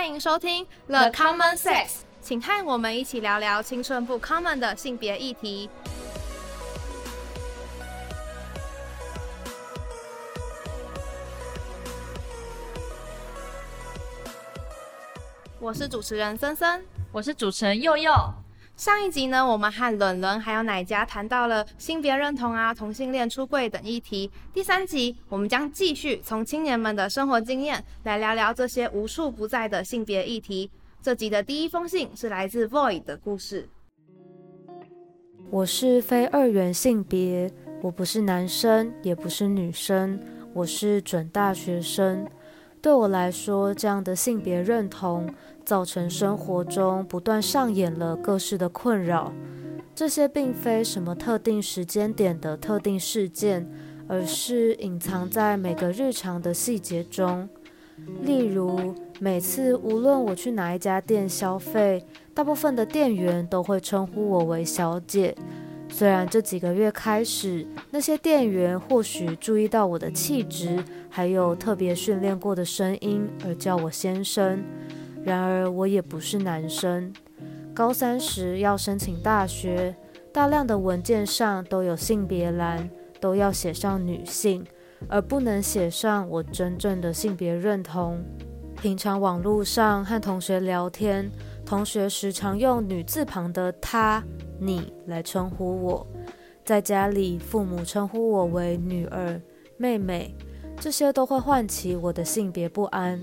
欢迎收听 The Common Sex，请和我们一起聊聊青春不 common 的性别议题。我是主持人森森，我是主持人佑佑。上一集呢，我们和伦伦还有奶家谈到了性别认同啊、同性恋出柜等议题。第三集，我们将继续从青年们的生活经验来聊聊这些无处不在的性别议题。这集的第一封信是来自 Void 的故事。我是非二元性别，我不是男生，也不是女生，我是准大学生。对我来说，这样的性别认同。造成生活中不断上演了各式的困扰，这些并非什么特定时间点的特定事件，而是隐藏在每个日常的细节中。例如，每次无论我去哪一家店消费，大部分的店员都会称呼我为小姐。虽然这几个月开始，那些店员或许注意到我的气质，还有特别训练过的声音，而叫我先生。然而，我也不是男生。高三时要申请大学，大量的文件上都有性别栏，都要写上女性，而不能写上我真正的性别认同。平常网络上和同学聊天，同学时常用女字旁的她、你来称呼我。在家里，父母称呼我为女儿、妹妹，这些都会唤起我的性别不安。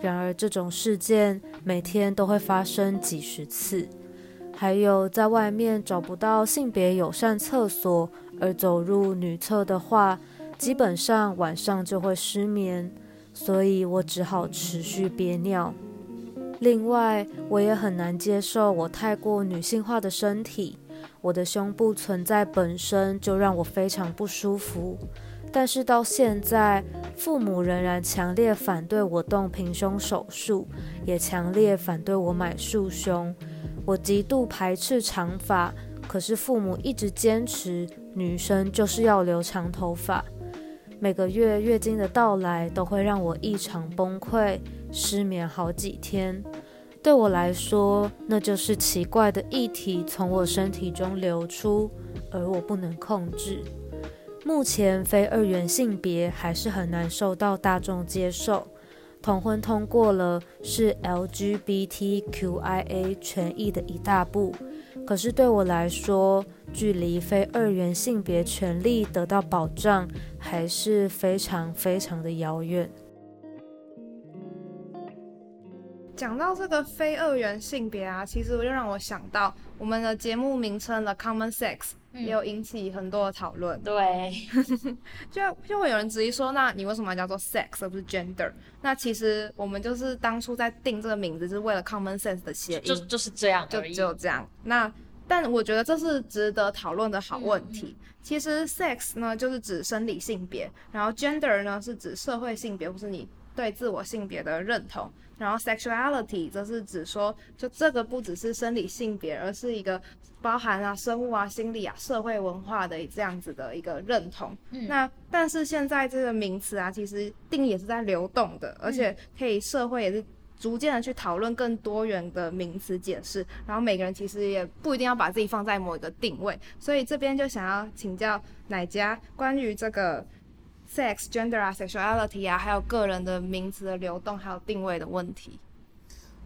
然而，这种事件每天都会发生几十次。还有，在外面找不到性别友善厕所而走入女厕的话，基本上晚上就会失眠，所以我只好持续憋尿。另外，我也很难接受我太过女性化的身体，我的胸部存在本身就让我非常不舒服。但是到现在，父母仍然强烈反对我动平胸手术，也强烈反对我买束胸。我极度排斥长发，可是父母一直坚持女生就是要留长头发。每个月月经的到来都会让我异常崩溃，失眠好几天。对我来说，那就是奇怪的液体从我身体中流出，而我不能控制。目前非二元性别还是很难受到大众接受。同婚通过了，是 LGBTQIA 权益的一大步。可是对我来说，距离非二元性别权利得到保障还是非常非常的遥远。讲到这个非二元性别啊，其实我就让我想到我们的节目名称的 Common Sex。也有引起很多的讨论，对，就就会有人质疑说，那你为什么要叫做 sex 而不是 gender？那其实我们就是当初在定这个名字，是为了 common sense 的谐音，就就是这样，就只有这样。那但我觉得这是值得讨论的好问题。其实 sex 呢，就是指生理性别，然后 gender 呢是指社会性别或是你对自我性别的认同。然后 sexuality 则是指说，就这个不只是生理性别，而是一个包含啊生物啊心理啊社会文化的这样子的一个认同。那但是现在这个名词啊，其实定义也是在流动的，而且可以社会也是逐渐的去讨论更多元的名词解释。然后每个人其实也不一定要把自己放在某一个定位，所以这边就想要请教奶家关于这个。sex、gender 啊、sexuality 啊，还有个人的名词的流动，还有定位的问题。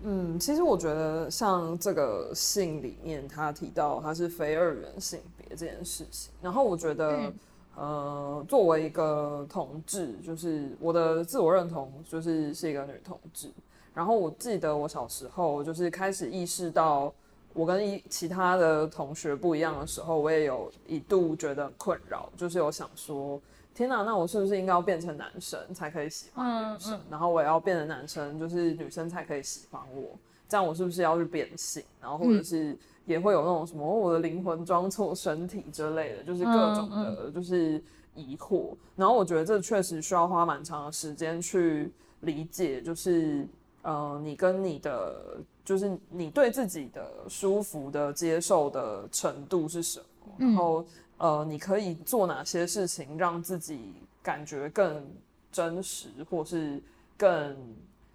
嗯，其实我觉得像这个信里面，他提到他是非二元性别这件事情，然后我觉得，呃，作为一个同志，就是我的自我认同就是是一个女同志。然后我记得我小时候就是开始意识到我跟一其他的同学不一样的时候，我也有一度觉得困扰，就是有想说。天哪，那我是不是应该要变成男生才可以喜欢女生？然后我也要变成男生，就是女生才可以喜欢我？这样我是不是要去变性？然后或者是也会有那种什么我的灵魂装错身体之类的，就是各种的，就是疑惑。然后我觉得这确实需要花蛮长的时间去理解，就是呃，你跟你的，就是你对自己的舒服的接受的程度是什么？然后。呃，你可以做哪些事情让自己感觉更真实，或是更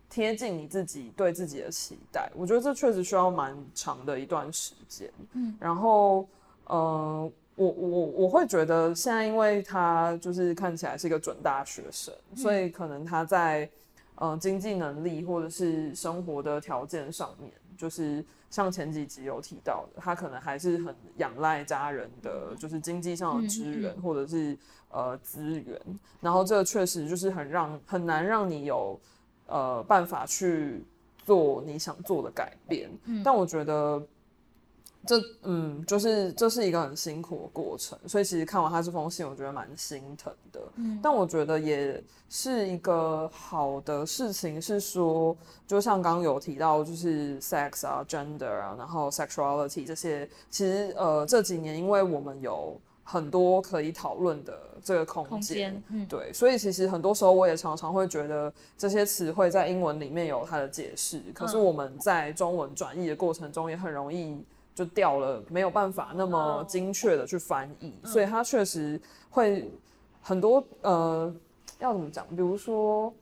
贴近你自己对自己的期待。我觉得这确实需要蛮长的一段时间。嗯，然后呃，我我我会觉得现在因为他就是看起来是一个准大学生，所以可能他在呃经济能力或者是生活的条件上面，就是像前几集有提到的，他可能还是很仰赖家人的，就是经济上的支援或者是呃资源，然后这确实就是很让很难让你有呃办法去做你想做的改变。但我觉得。这嗯，就是这是一个很辛苦的过程，所以其实看完他这封信，我觉得蛮心疼的。嗯，但我觉得也是一个好的事情，是说，就像刚刚有提到，就是 sex 啊、gender 啊，然后 sexuality 这些，其实呃这几年，因为我们有很多可以讨论的这个空间，嗯，对，所以其实很多时候我也常常会觉得这些词汇在英文里面有它的解释，可是我们在中文转译的过程中也很容易。就掉了，没有办法那么精确的去翻译，所以它确实会很多呃，要怎么讲？比如说，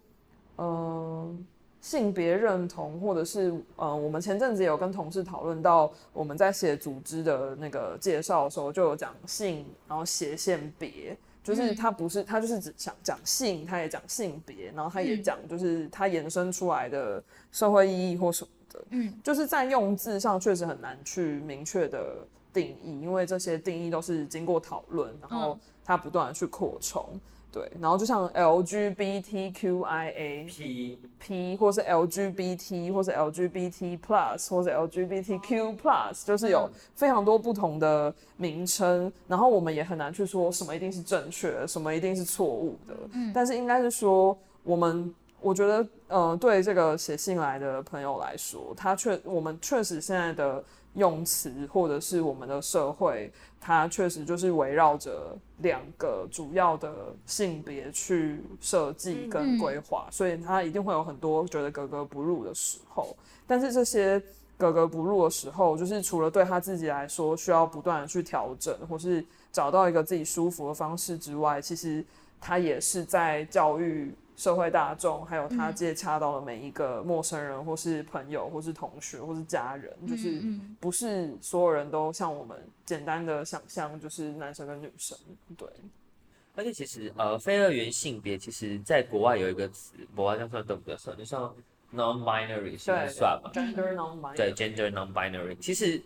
嗯，性别认同，或者是呃，我们前阵子有跟同事讨论到，我们在写组织的那个介绍的时候，就有讲性，然后斜线别，就是它不是，它就是只想讲性，它也讲性别，然后它也讲就是它延伸出来的社会意义或什么。嗯，就是在用字上确实很难去明确的定义，因为这些定义都是经过讨论，然后它不断的去扩充，对，然后就像 LGBTQIA P P 或是 LGBT 或是 LGBT Plus 或者 LGBTQ Plus，就是有非常多不同的名称，然后我们也很难去说什么一定是正确的，什么一定是错误的，嗯，但是应该是说我们。我觉得，呃，对这个写信来的朋友来说，他确我们确实现在的用词，或者是我们的社会，它确实就是围绕着两个主要的性别去设计跟规划，所以他一定会有很多觉得格格不入的时候。但是这些格格不入的时候，就是除了对他自己来说需要不断的去调整，或是找到一个自己舒服的方式之外，其实他也是在教育。社会大众，还有他接洽到的每一个陌生人，或是朋友，或是同学，或是家人，就是不是所有人都像我们简单的想象，就是男生跟女生。对，而且其实呃，非二元性别，其实在国外有一个词，国外叫算懂得算，就像 non-binary 算算嘛，gender non-binary，对，gender non-binary。其实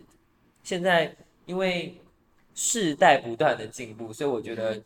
现在因为世代不断的进步，所以我觉得。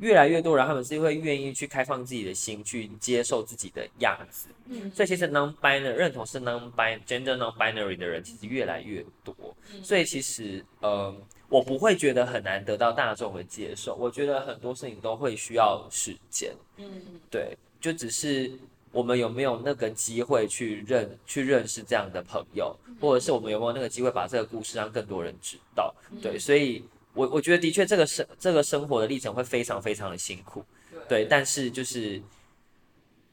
越来越多人，他们是会愿意去开放自己的心，去接受自己的样子。嗯，所以其实 non-binary 认同是 non-binary gender non-binary 的人其实越来越多。所以其实呃，我不会觉得很难得到大众的接受。我觉得很多事情都会需要时间。嗯，对，就只是我们有没有那个机会去认去认识这样的朋友，或者是我们有没有那个机会把这个故事让更多人知道？对，所以。我我觉得的确，这个生这个生活的历程会非常非常的辛苦，对，但是就是，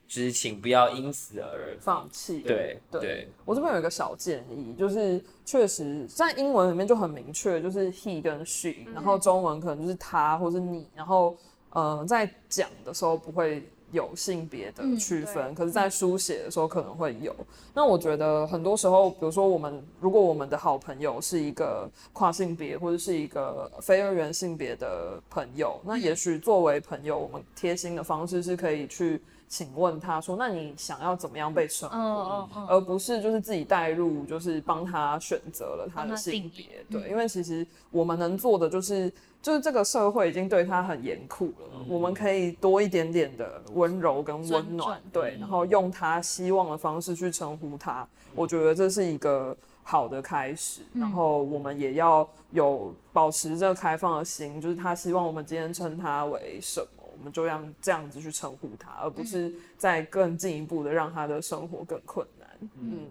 就是请不要因此而放弃。对对，我这边有一个小建议，就是确实在英文里面就很明确，就是 he 跟 she，然后中文可能就是他或是你，然后呃，在讲的时候不会。有性别的区分，可是，在书写的时候可能会有。那我觉得很多时候，比如说我们，如果我们的好朋友是一个跨性别或者是一个非二元性别的朋友，那也许作为朋友，我们贴心的方式是可以去请问他说：“那你想要怎么样被称呼？”而不是就是自己带入，就是帮他选择了他的性别。对，因为其实我们能做的就是。就是这个社会已经对他很严酷了，我们可以多一点点的温柔跟温暖，对，然后用他希望的方式去称呼他，我觉得这是一个好的开始。然后我们也要有保持这个开放的心，就是他希望我们今天称他为什么，我们就让这样子去称呼他，而不是再更进一步的让他的生活更困难。嗯。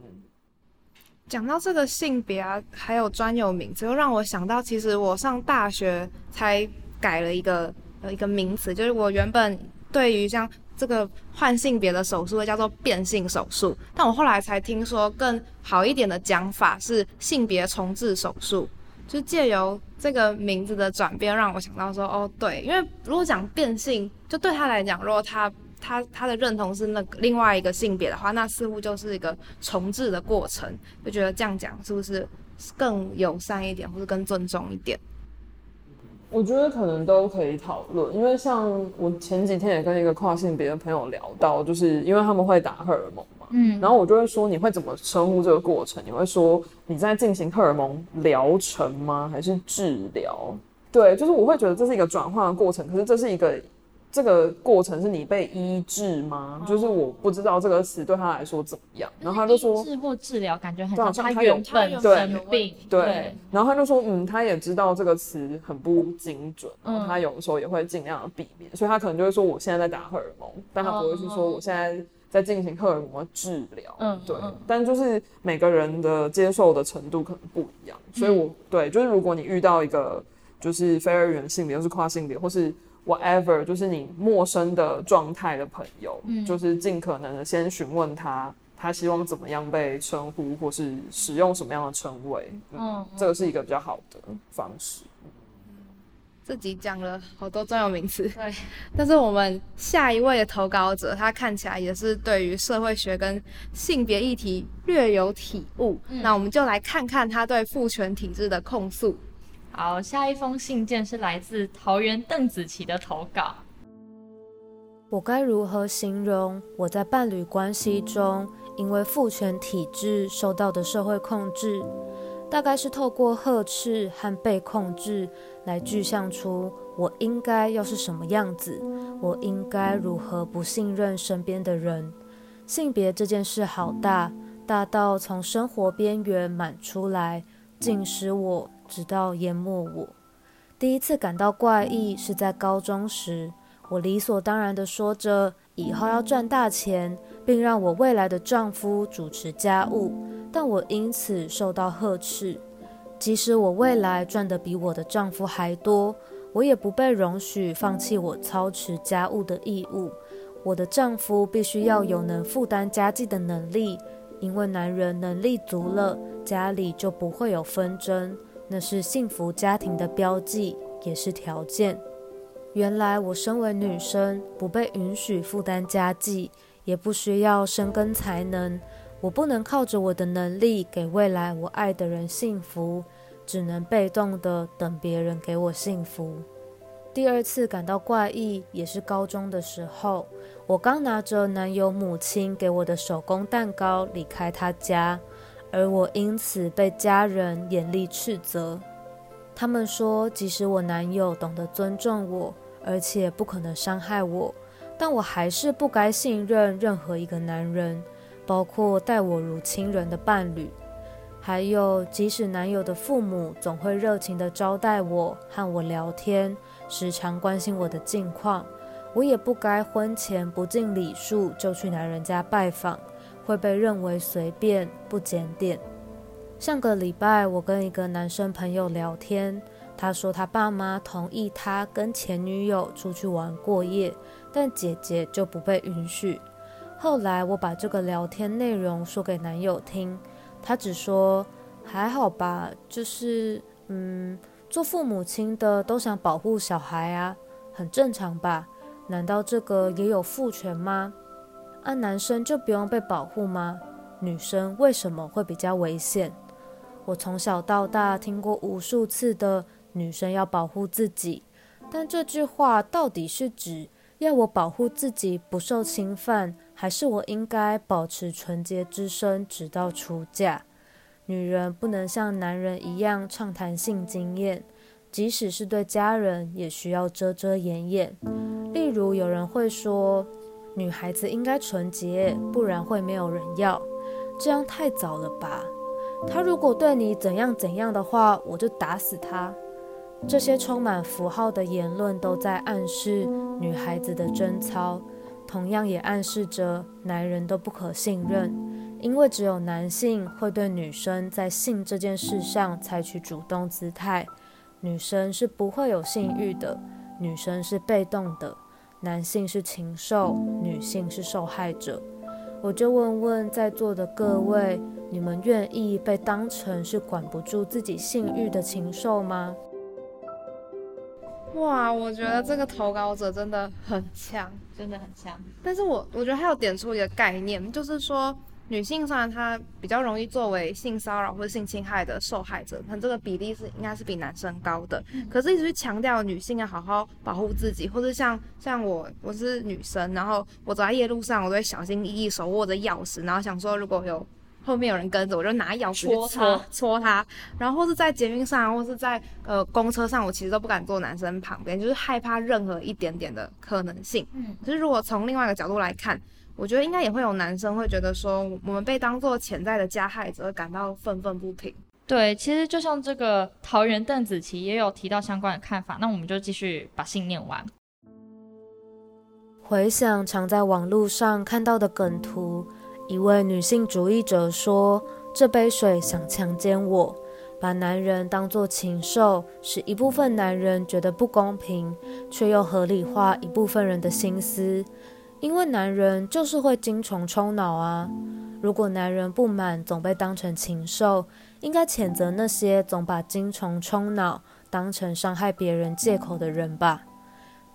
讲到这个性别啊，还有专有名词，又让我想到，其实我上大学才改了一个呃一个名词，就是我原本对于像这个换性别的手术叫做变性手术，但我后来才听说更好一点的讲法是性别重置手术，就借由这个名字的转变，让我想到说，哦对，因为如果讲变性，就对他来讲，如果他他他的认同是那个另外一个性别的话，那似乎就是一个重置的过程。就觉得这样讲是不是更友善一点，或者更尊重一点？我觉得可能都可以讨论，因为像我前几天也跟一个跨性别的朋友聊到，就是因为他们会打荷尔蒙嘛，嗯，然后我就会说你会怎么称呼这个过程？你会说你在进行荷尔蒙疗程吗？还是治疗？对，就是我会觉得这是一个转换的过程，可是这是一个。这个过程是你被医治吗？就是我不知道这个词对他来说怎么样，然后他就说治或治疗感觉很像他原本生病，对，然后他就说嗯，他也知道这个词很不精准，嗯，他有的时候也会尽量的避免，所以他可能就会说我现在在打荷尔蒙，但他不会去说我现在在进行荷尔蒙治疗，嗯，对，但就是每个人的接受的程度可能不一样，所以我对，就是如果你遇到一个就是非二元性别，又是跨性别，或是 whatever，就是你陌生的状态的朋友，就是尽可能的先询问他，他希望怎么样被称呼，或是使用什么样的称谓，嗯，这个是一个比较好的方式。自己讲了好多专有名词，对。但是我们下一位的投稿者，他看起来也是对于社会学跟性别议题略有体悟，那我们就来看看他对父权体制的控诉。好，下一封信件是来自桃园邓紫棋的投稿。我该如何形容我在伴侣关系中因为父权体制受到的社会控制？大概是透过呵斥和被控制来具象出我应该要是什么样子，我应该如何不信任身边的人。性别这件事好大，大到从生活边缘满出来，竟使我。直到淹没我。第一次感到怪异是在高中时，我理所当然地说着以后要赚大钱，并让我未来的丈夫主持家务，但我因此受到呵斥。即使我未来赚得比我的丈夫还多，我也不被容许放弃我操持家务的义务。我的丈夫必须要有能负担家计的能力，因为男人能力足了，家里就不会有纷争。那是幸福家庭的标记，也是条件。原来我身为女生，不被允许负担家计，也不需要深耕才能。我不能靠着我的能力给未来我爱的人幸福，只能被动的等别人给我幸福。第二次感到怪异，也是高中的时候，我刚拿着男友母亲给我的手工蛋糕离开他家。而我因此被家人严厉斥责。他们说，即使我男友懂得尊重我，而且不可能伤害我，但我还是不该信任任何一个男人，包括待我如亲人的伴侣。还有，即使男友的父母总会热情地招待我，和我聊天，时常关心我的近况，我也不该婚前不敬礼数就去男人家拜访。会被认为随便不检点。上个礼拜，我跟一个男生朋友聊天，他说他爸妈同意他跟前女友出去玩过夜，但姐姐就不被允许。后来我把这个聊天内容说给男友听，他只说还好吧，就是嗯，做父母亲的都想保护小孩啊，很正常吧？难道这个也有父权吗？那男生就不用被保护吗？女生为什么会比较危险？我从小到大听过无数次的女生要保护自己，但这句话到底是指要我保护自己不受侵犯，还是我应该保持纯洁之身直到出嫁？女人不能像男人一样畅谈性经验，即使是对家人也需要遮遮掩掩。例如有人会说。女孩子应该纯洁，不然会没有人要。这样太早了吧？他如果对你怎样怎样的话，我就打死他。这些充满符号的言论都在暗示女孩子的贞操，同样也暗示着男人都不可信任，因为只有男性会对女生在性这件事上采取主动姿态，女生是不会有性欲的，女生是被动的。男性是禽兽，女性是受害者。我就问问在座的各位，你们愿意被当成是管不住自己性欲的禽兽吗？哇，我觉得这个投稿者真的很强，真的很强。但是我我觉得他有点出一个概念，就是说女性虽然她比较容易作为性骚扰或者性侵害的受害者，可能这个比例是应该是比男生高的。可是一直去强调女性要好好保护自己，或者像像我我是女生，然后我走在夜路上，我都会小心翼翼手握着钥匙，然后想说如果有后面有人跟着，我就拿钥匙去戳戳他戳他，然后是在捷运上，或是在呃公车上，我其实都不敢坐男生旁边，就是害怕任何一点点的可能性。嗯，可是如果从另外一个角度来看，我觉得应该也会有男生会觉得说，我们被当做潜在的加害者，感到愤愤不平。对，其实就像这个桃园邓紫棋也有提到相关的看法，那我们就继续把信念完。回想常在网络上看到的梗图，一位女性主义者说：“这杯水想强奸我，把男人当作禽兽，使一部分男人觉得不公平，却又合理化一部分人的心思。因为男人就是会精虫充脑啊！如果男人不满总被当成禽兽，应该谴责那些总把精虫充脑当成伤害别人借口的人吧。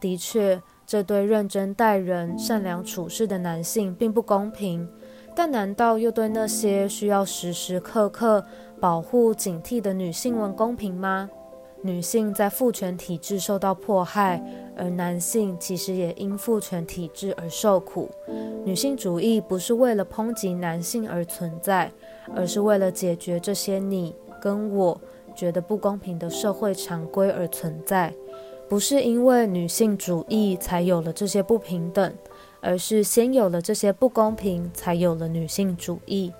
的确。”这对认真待人、善良处事的男性并不公平，但难道又对那些需要时时刻刻保护、警惕的女性们公平吗？女性在父权体制受到迫害，而男性其实也因父权体制而受苦。女性主义不是为了抨击男性而存在，而是为了解决这些你跟我觉得不公平的社会常规而存在。不是因为女性主义才有了这些不平等，而是先有了这些不公平，才有了女性主义。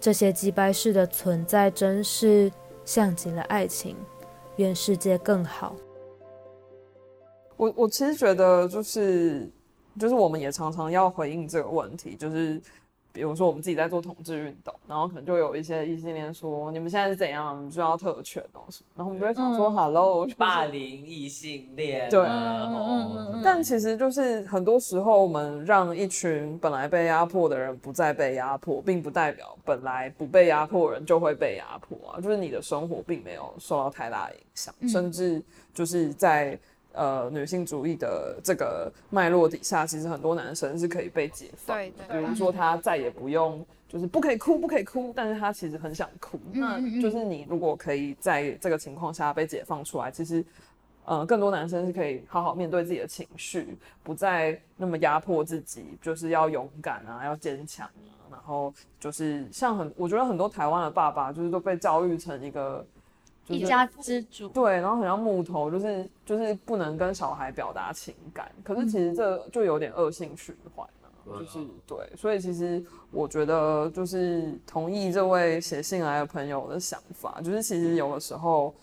这些击败式的存在，真是像极了爱情。愿世界更好。我我其实觉得就是就是我们也常常要回应这个问题，就是比如说我们自己在做同志运动，然后可能就有一些异性恋说你们现在是怎样，你们就要特权哦什么，然后我们就会想说、嗯 hello，就是霸凌异性恋啊，对嗯嗯嗯。但其实就是很多时候，我们让一群本来被压迫的人不再被压迫，并不代表本来不被压迫的人就会被压迫啊。就是你的生活并没有受到太大的影响，嗯。甚至就是在呃女性主义的这个脉络底下，其实很多男生是可以被解放。对比如说他再也不用就是不可以哭，不可以哭，但是他其实很想哭。那就是你如果可以在这个情况下被解放出来，其实呃更多男生是可以好好面对自己的情绪，不再那么压迫自己，就是要勇敢啊，要坚强啊。然后就是像很，我觉得很多台湾的爸爸就是都被教育成一个。就是一家之主。对，然后很像木头，就是就是不能跟小孩表达情感，可是其实这就有点恶性循环了、就是对，所以其实我觉得就是同意这位写信来的朋友的想法，就是其实有的时候，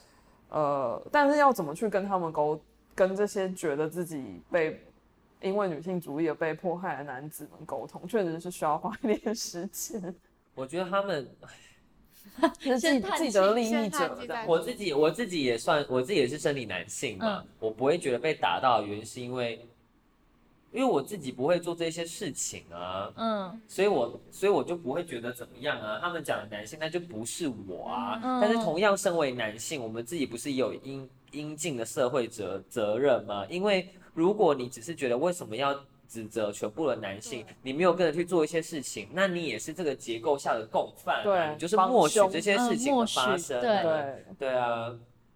呃，但是要怎么去跟他们沟，跟这些觉得自己被因为女性主义而被迫害的男子们沟通，确实是需要花一点时间。我觉得他们，就 是既先叹气既得利益先者我自己我自己也算，我自己也是生理男性嘛，嗯我不会觉得被打到原因是因为，因为我自己不会做这些事情啊，嗯所以我所以我就不会觉得怎么样啊。他们讲的男性，那就不是我啊。嗯但是同样身为男性，我们自己不是也有应应尽的社会责责任吗？因为如果你只是觉得为什么要指责全部的男性，你没有跟着去做一些事情，那你也是这个结构下的共犯、啊，对你就是默许这些事情的发生、啊嗯对，对啊，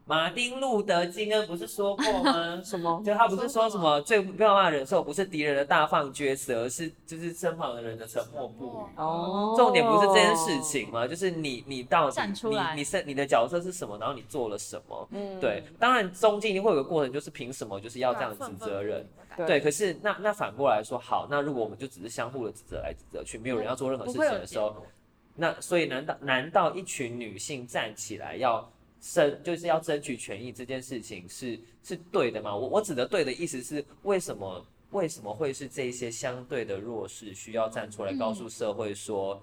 马丁路德金恩不是说过吗？什么？就他不是说什么最没有办法忍受不是敌人的大放厥词，而是就是身旁的人的沉默不语。哦重点不是这件事情吗？就是你你到底你你是你的角色是什么，然后你做了什么？嗯对，当然中间一定会有个过程，就是凭什么就是要这样指责人？对对，可是那那反过来说，好，那如果我们就只是相互的指责来指责去，没有人要做任何事情的时候，那所以难道难道一群女性站起来要争就是要争取权益这件事情是是对的吗？我我指的对的意思是为什么为什么会是这些相对的弱势需要站出来告诉社会说，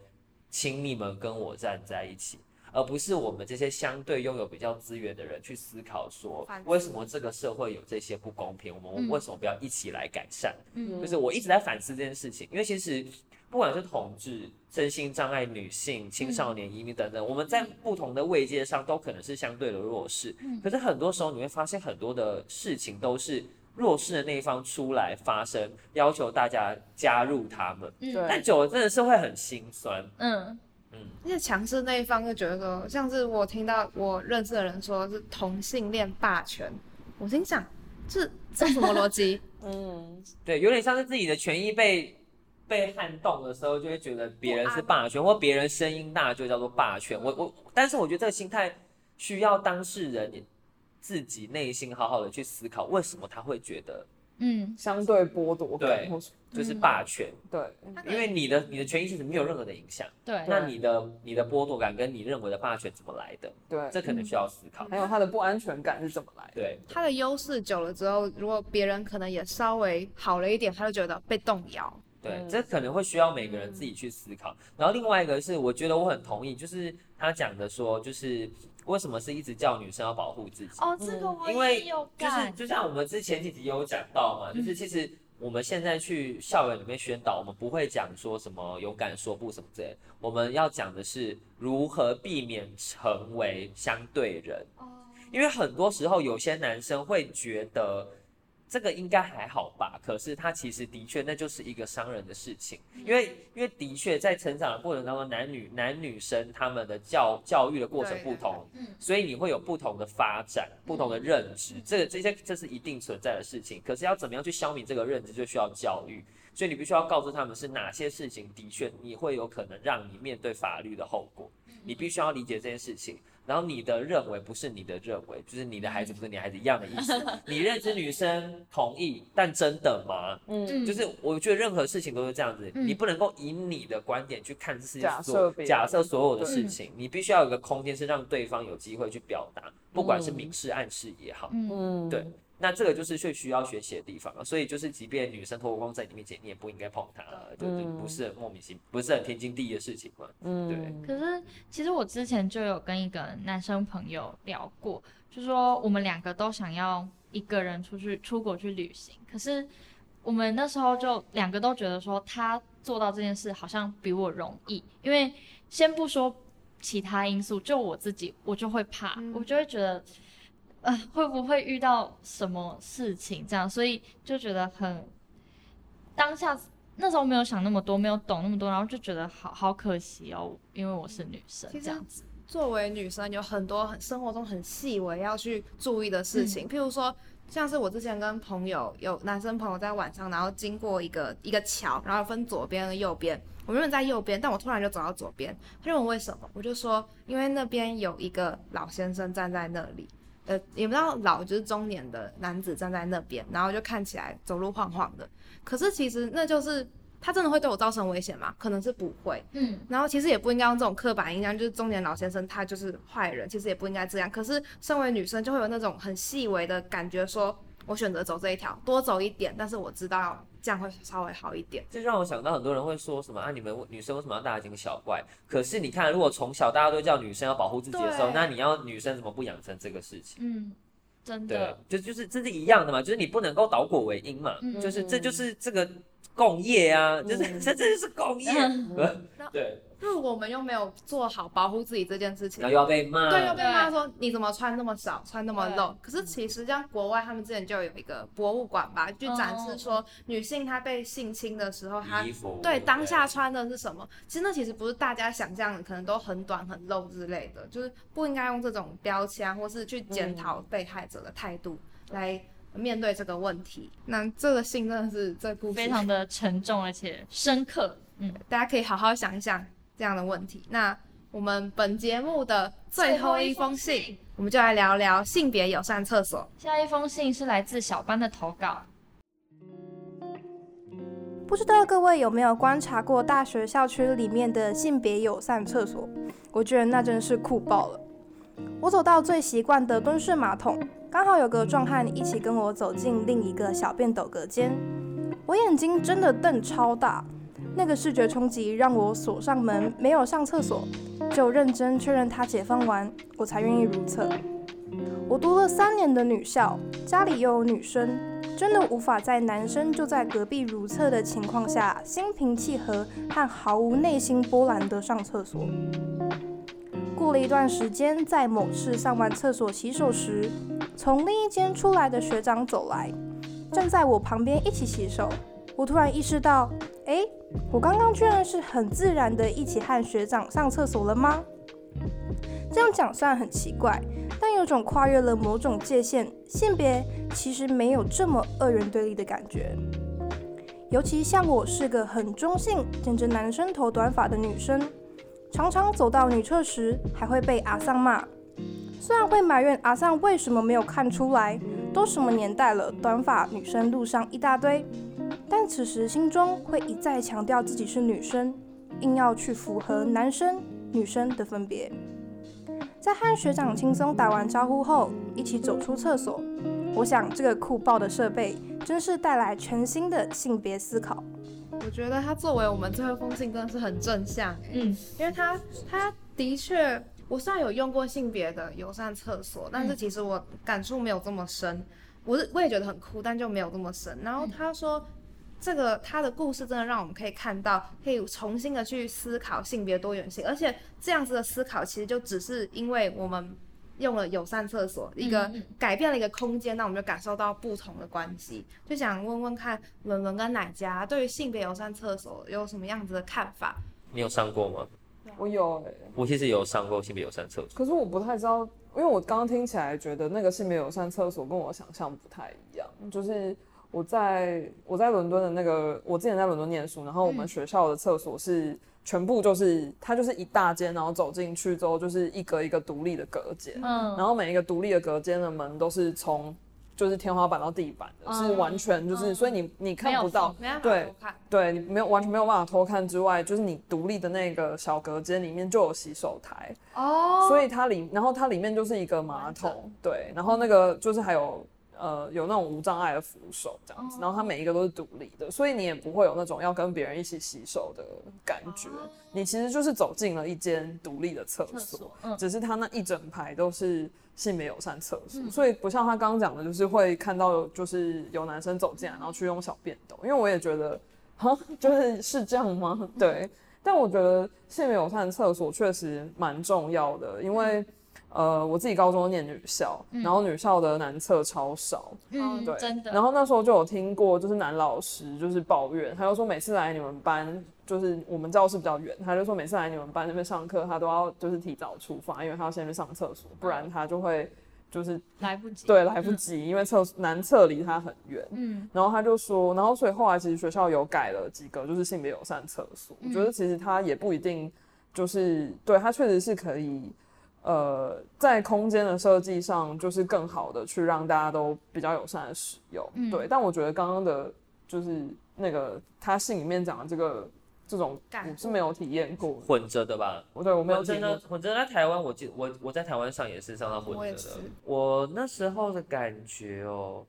请你们跟我站在一起。而不是我们这些相对拥有比较资源的人去思考说为什么这个社会有这些不公平？我们嗯为什么不要一起来改善？嗯就是我一直在反思这件事情，因为其实不管是同志、身心障碍女性、青少年、移民等等，我们在不同的位阶上都可能是相对的弱势。可是很多时候你会发现很多的事情都是弱势的那一方出来发声，要求大家加入他们。嗯对但久了真的是会很心酸。嗯而且强势那一方就觉得说，像是我听到我认识的人说是同性恋霸权，我心想这这什么逻辑？嗯，对，有点像是自己的权益被被撼动的时候，就会觉得别人是霸权，或别人声音大就叫做霸权。我我，但是我觉得这个心态需要当事人自己内心好好的去思考，为什么他会觉得嗯相对剥夺感对或是就是霸权，对，因为你的你的权益其实没有任何的影响，对，那你的你的剥夺感跟你认为的霸权怎么来的？对，这可能需要思考。还有他的不安全感是怎么来的？对，他的优势久了之后，如果别人可能也稍微好了一点，他就觉得被动摇。对，嗯这可能会需要每个人自己去思考。然后另外一个是，我觉得我很同意，就是他讲的说，就是为什么是一直叫女生要保护自己？哦，这个我因为就是，就像我们之前几集有讲到嘛，就是其实我们现在去校园里面宣导，我们不会讲说什么勇敢说不什么之类，我们要讲的是如何避免成为相对人。因为很多时候有些男生会觉得这个应该还好吧，可是他其实的确那就是一个伤人的事情，因为因为的确在成长的过程当中，男女男女生他们的教教育的过程不同，嗯所以你会有不同的发展、不同的认知，这个这些这是一定存在的事情。可是要怎么样去消弭这个认知，就需要教育。所以你必须要告诉他们是哪些事情的确你会有可能让你面对法律的后果，你必须要理解这件事情。然后你的认为不是你的认为，就是你的孩子不是你孩子一样的意思。你认知女生同意，但真的吗？嗯，就是我觉得任何事情都是这样子，嗯。你不能够以你的观点去看这世界假所设假设所有的事情，你必须要有一个空间是让对方有机会去表达，不管是嗯。明示暗示也好。嗯嗯，对，那这个就是最需要学习的地方了。所以就是，即便女生脱光在你面前，你也不应该碰她，就就嗯不是很莫名其不是很天经地义的事情嘛。嗯，对可是其实我之前就有跟一个男生朋友聊过，就说我们两个都想要一个人出去出国去旅行，可是我们那时候就两个都觉得说他做到这件事好像比我容易，因为先不说其他因素，就我自己我就会怕，嗯我就会觉得。呃，会不会遇到什么事情这样？所以就觉得很当下那时候没有想那么多，没有懂那么多，然后就觉得好好可惜哦，因为我是女生这样子。作为女生，有很多很生活中很细微要去注意的事情，譬如说，像是我之前跟朋友有男生朋友在晚上，然后经过一个一个桥，然后分左边和右边。我原本在右边，但我突然就走到左边。他就问我为什么，我就说因为那边有一个老先生站在那里，呃，也不知道老就是中年的男子站在那边，然后就看起来走路晃晃的。可是其实那就是他真的会对我造成危险吗？可能是不会。嗯，然后其实也不应该用这种刻板印象，就是中年老先生他就是坏人，其实也不应该这样。可是身为女生，就会有那种很细微的感觉说，我选择走这一条，多走一点，但是我知道这样会稍微好一点。这让我想到很多人会说什么啊，你们女生为什么要大惊小怪？可是你看，如果从小大家都叫女生要保护自己的时候，那你要女生怎么不养成这个事情？嗯，真对的，，就就是这是一样的嘛，就是你不能够倒果为因嘛，嗯就是这就是这个共业啊，就是嗯这 这就是共业，嗯。对，如果我们又没有做好保护自己这件事情。然后，又要被骂，对，又被骂说你怎么穿那么少，穿那么露。可是其实像国外，他们之前就有一个博物馆吧，去展示说女性她被性侵的时候，她衣服，对当下穿的是什么？其实那其实不是大家想象的，可能都很短很露之类的，就是不应该用这种标签或是去检讨被害者的态度来面对这个问题。那这个信真的是这故事非常的沉重而且深刻。嗯，大家可以好好想一想这样的问题。那我们本节目的最后一封信，我们就来聊聊性别友善厕所。下一封信是来自小班的投稿。不知道各位有没有观察过大学校区里面的性别友善厕所？我觉得那真是酷爆了。我走到最习惯的蹲式马桶，刚好有个壮汉一起跟我走进另一个小便斗隔间。我眼睛真的瞪超大，那个视觉冲击让我锁上门，没有上厕所，就认真确认他解放完，我才愿意如厕。我读了三年的女校，家里又有女生，真的无法在男生就在隔壁如厕的情况下，心平气和和毫无内心波澜的上厕所。过了一段时间，在某次上完厕所洗手时，从另一间出来的学长走来，站在我旁边一起洗手。我突然意识到，哎，我刚刚居然是很自然的一起和学长上厕所了吗？这样讲虽然很奇怪，但有种跨越了某种界限，性别其实没有这么二元对立的感觉。尤其像我是个很中性、剪着男生头短发的女生，常常走到女厕时还会被阿桑骂。虽然会埋怨阿桑为什么没有看出来，都什么年代了，短发女生路上一大堆，但此时心中会一再强调自己是女生，硬要去符合男生女生的分别。在和学长轻松打完招呼后，一起走出厕所。我想这个酷爆的设备真是带来全新的性别思考。我觉得他作为我们最后一封信真的是很正向，嗯，因为他他的确，我虽然有用过性别的友善厕所，但是其实我感触没有这么深。我是我也觉得很酷，但就没有这么深。然后他说。这个他的故事真的让我们可以看到，可以重新的去思考性别多元性，而且这样子的思考其实就只是因为我们用了友善厕所，一个改变了一个空间，那我们就感受到不同的关系。就想问问看，文文跟奶家对于性别友善厕所有什么样子的看法？你有上过吗？我有，我其实有上过性别友善厕所，可是我不太知道，因为我刚刚听起来觉得那个性别友善厕所跟我想象不太一样，就是。我在我在伦敦的那个，我之前在伦敦念书，然后我们学校的厕所是全部就是它就是一大间，然后走进去之后就是一格一个独立的隔间，嗯，然后每一个独立的隔间的门都是从就是天花板到地板的，是完全就是，所以你你看不到，对对，你没有完全没有办法偷看之外，就是你独立的那个小隔间里面就有洗手台。哦，所以它里然后它里面就是一个马桶，对，然后那个就是还有。呃，有那种无障碍的扶手这样子，然后它每一个都是独立的，所以你也不会有那种要跟别人一起洗手的感觉。你其实就是走进了一间独立的厕所，只是它那一整排都是性别友善厕所，所以不像他刚刚讲的，就是会看到就是有男生走进来，然后去用小便斗。因为我也觉得，哈，就是是这样吗？对，但我觉得性别友善厕所确实蛮重要的，因为。呃，我自己高中念女校，然后女校的男厕超少，嗯，对，真的。然后那时候就有听过，就是男老师就是抱怨，他就说每次来你们班，就是我们教室比较远，他就说每次来你们班那边上课，他都要就是提早出发，因为他要先去上厕所，不然他就会就是来不及，对，来不及，因为厕男厕离他很远，嗯。然后他就说，然后所以后来其实学校有改了几个，就是性别友善厕所，我觉得其实他也不一定就是对他确实是可以。呃，在空间的设计上，就是更好的去让大家都比较友善的使用，对。但我觉得刚刚的，就是那个他信里面讲的这个这种，我是没有体验过混着的吧？我对我没有真的混着在台湾，我记我我在台湾上也是上到混着的。我那时候的感觉哦，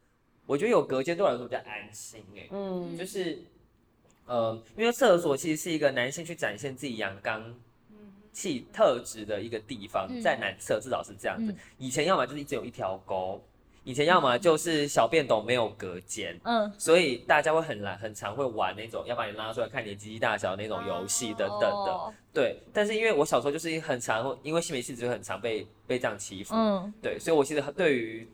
我觉得有隔间对我来说比较安心哎，嗯，就是呃，因为厕所其实是一个男性去展现自己阳刚。气特质的一个地方，在南侧至少是这样子。以前要么就是只有一条沟，以前要么就是小便斗没有隔间，嗯，所以大家会很难很常会玩那种要把你拉出来看你鸡鸡大小那种游戏等等的。对，但是因为我小时候就是很常，因为性别气质很常被被这样欺负，嗯，对，所以我其实对于。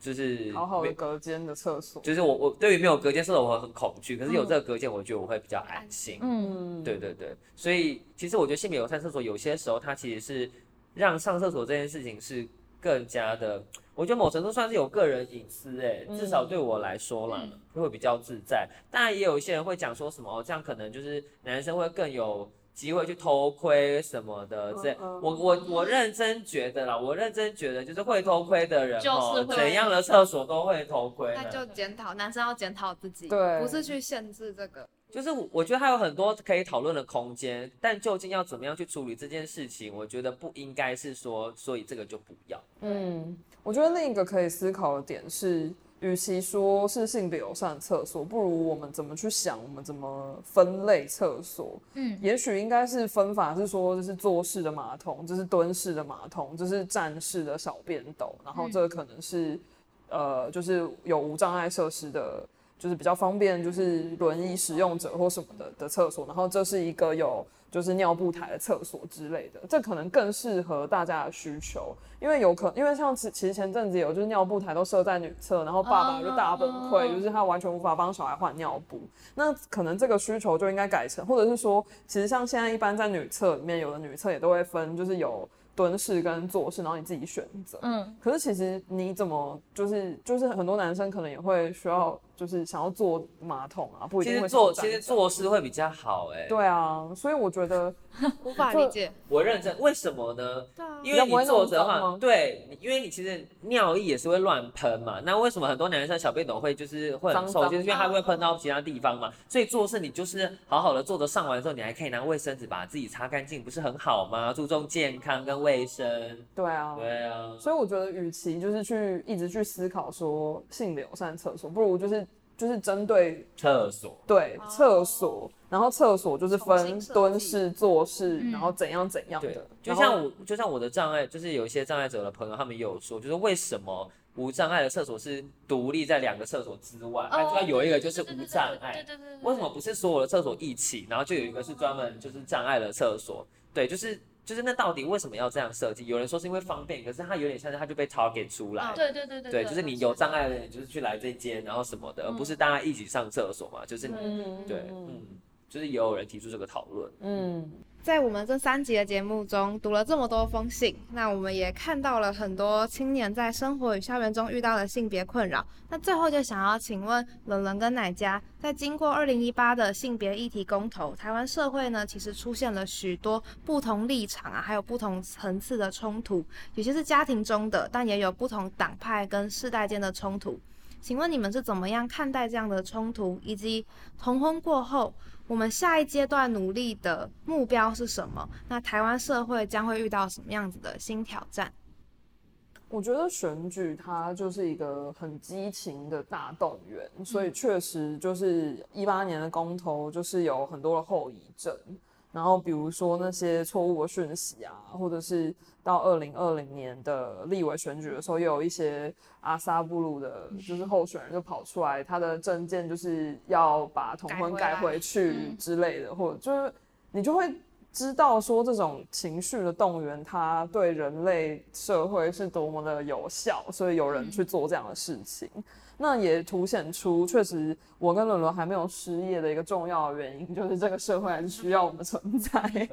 就是好好的隔间的厕所，就是我我对于没有隔间厕所我很恐惧，可是有这个隔间，我觉得我会比较安心。嗯，对对对，所以其实我觉得性别友善厕所有些时候它其实是让上厕所这件事情是更加的，我觉得某程度算是有个人隐私哎，至少对我来说啦，会比较自在。当然也有一些人会讲说什么哦，这样可能就是男生会更有。机会去偷窥什么的，这我我我认真觉得啦，我认真觉得就是会偷窥的人，就是怎样的厕所都会偷窥。那就检讨，男生要检讨自己，对，不是去限制这个。就是我觉得还有很多可以讨论的空间，但究竟要怎么样去处理这件事情，我觉得不应该是说，所以这个就不要。嗯，我觉得另一个可以思考的点是。与其说是性别友善厕所，不如我们怎么去想，我们怎么分类厕所？嗯，也许应该是分法是说，这是坐式的马桶，这是蹲式的马桶，这是站式的小便斗，然后这个可能是呃，就是有无障碍设施的就是比较方便，就是轮椅使用者或什么的的厕所，然后这是一个有就是尿布台的厕所之类的，这可能更适合大家的需求，因为有可因为像其其实前阵子有就是尿布台都设在女厕，然后爸爸就大崩溃，就是他完全无法帮小孩换尿布，那可能这个需求就应该改成，或者是说，其实像现在一般在女厕里面，有的女厕也都会分，就是有。蹲式跟坐式，然后你自己选择。嗯，可是其实你怎么就是就是很多男生可能也会需要。就是想要坐马桶啊，不一定会坐。其实坐式会比较好哎。对啊，所以我觉得 无法理解。我认真，为什么呢？对啊。因为你坐着的话，对，因为你其实尿液也是会乱喷嘛。那为什么很多男生小便斗会就是会很臭？就是因为它会喷到其他地方嘛。所以做事你就是好好的坐着上完之后，你还可以拿卫生纸把自己擦干净，不是很好吗？注重健康跟卫生。对啊。对啊。所以我觉得，与其就是去一直去思考说性友善厕所，不如就是。就是针对厕所，对厕所，然后厕所就是分蹲式、坐式，然后怎样怎样的。就像我，就像我的障碍，就是有一些障碍者的朋友，他们也有说，就是为什么无障碍的厕所是独立在两个厕所之外，还要有一个就是无障碍。对对对。为什么不是所有的厕所一起，然后就有一个是专门就是障碍的厕所？对，就是。就是那到底为什么要这样设计？有人说是因为方便，可是它有点像是它就被 target 出来。对对对对。对，就是你有障碍的人，就是去来这间，然后什么的，而不是大家一起上厕所嘛。就是你，对，嗯，就是也有人提出这个讨论。嗯。在我们这三集的节目中，读了这么多封信，那我们也看到了很多青年在生活与校园中遇到的性别困扰。那最后就想要请问冷冷跟奶家，在经过二零一八的性别议题公投，台湾社会呢其实出现了许多不同立场啊，还有不同层次的冲突，有些是家庭中的，但也有不同党派跟世代间的冲突。请问你们是怎么样看待这样的冲突，以及同婚过后？我们下一阶段努力的目标是什么？那台湾社会将会遇到什么样子的新挑战？我觉得选举它就是一个很激情的大动员，所以确实就是一八年的公投就是有很多的后遗症。然后比如说那些错误的讯息啊，或者是到二零二零年的立委选举的时候，又有一些阿萨布鲁的，就是候选人就跑出来，他的证件就是要把同婚改回去之类的，或者就是你就会知道说这种情绪的动员，它对人类社会是多么的有效，所以有人去做这样的事情。那也凸显出，确实我跟伦伦还没有失业的一个重要的原因，就是这个社会还是需要我们存在。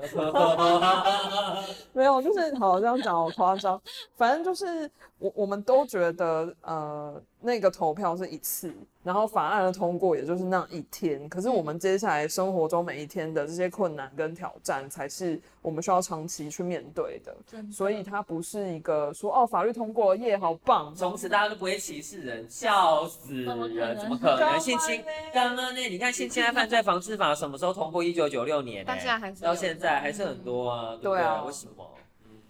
没有，就是好这样讲好夸张，反正就是我我们都觉得，呃，那个投票是一次。然后法案的通过也就是那一天，可是我们接下来生活中每一天的这些困难跟挑战，才是我们需要长期去面对的。所以它不是一个说哦，法律通过耶，好棒，从此大家都不会歧视人，笑死人，怎么可能？性侵刚刚呢？你看性侵害犯罪防治法什么时候通过？一九九六年，到现在还是到现在还是很多啊。对啊，为什么？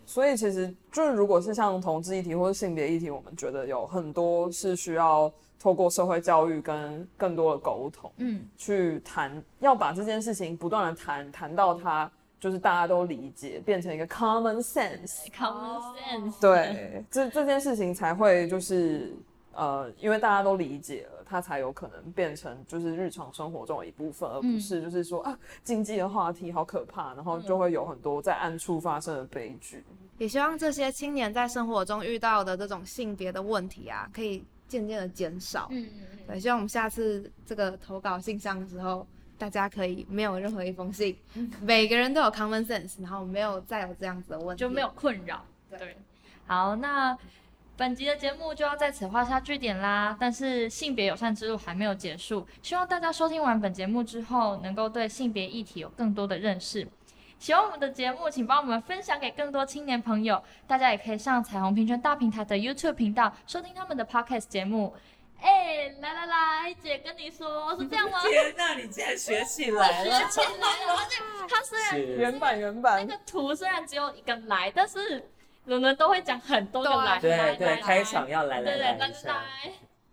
所以其实就是如果是像同志议题或者性别议题，我们觉得有很多是需要。透过社会教育跟更多的沟通，嗯，去谈，要把这件事情不断的谈，谈到它就是大家都理解，变成一个 common sense，common sense，对，这这件事情才会就是呃，因为大家都理解了，它才有可能变成就是日常生活中的一部分，而不是就是说啊，经济的话题好可怕，然后就会有很多在暗处发生的悲剧。也希望这些青年在生活中遇到的这种性别的问题啊，可以。渐渐的减少，嗯嗯嗯，对，希望我们下次这个投稿信箱的时候，大家可以没有任何一封信，每个人都有 common sense，然后没有再有这样子的问题，就没有困扰。对，好，那本集的节目就要在此画下句点啦。但是性别友善之路还没有结束，希望大家收听完本节目之后，能够对性别议题有更多的认识。喜欢我们的节目，请帮我们分享给更多青年朋友。大家也可以上彩虹平权大平台的 YouTube 频道收听他们的 Podcast 节目。哎，来来来，姐跟你说，是这样吗？天哪，你竟然学起来了！学起来了，而且他虽然原版原版那个图虽然只有一个来，但是伦伦都会讲很多个来。对对，开场要来来来来来，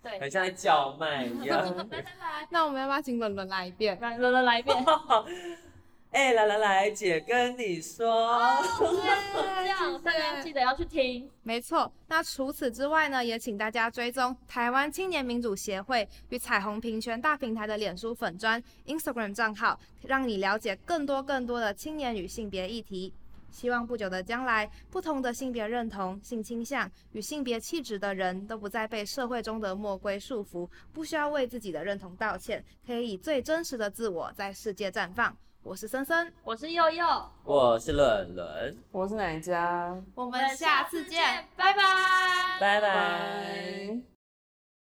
对，很像在叫卖一样。来来来，那我们要不要请伦伦来一遍？来，伦伦来一遍。哎，来来来，姐跟你说，这样大家记得要去听。没错，那除此之外呢，也请大家追踪台湾青年民主协会与彩虹平权大平台的脸书粉砖、Instagram 账号，让你了解更多更多的青年与性别议题。希望不久的将来，不同的性别认同、性倾向与性别气质的人都不再被社会中的墨规束缚，不需要为自己的认同道歉，可以以最真实的自我在世界绽放。我是森森，我是佑佑，我是伦伦，我是哪一家？我们下次见，拜拜，拜拜。拜。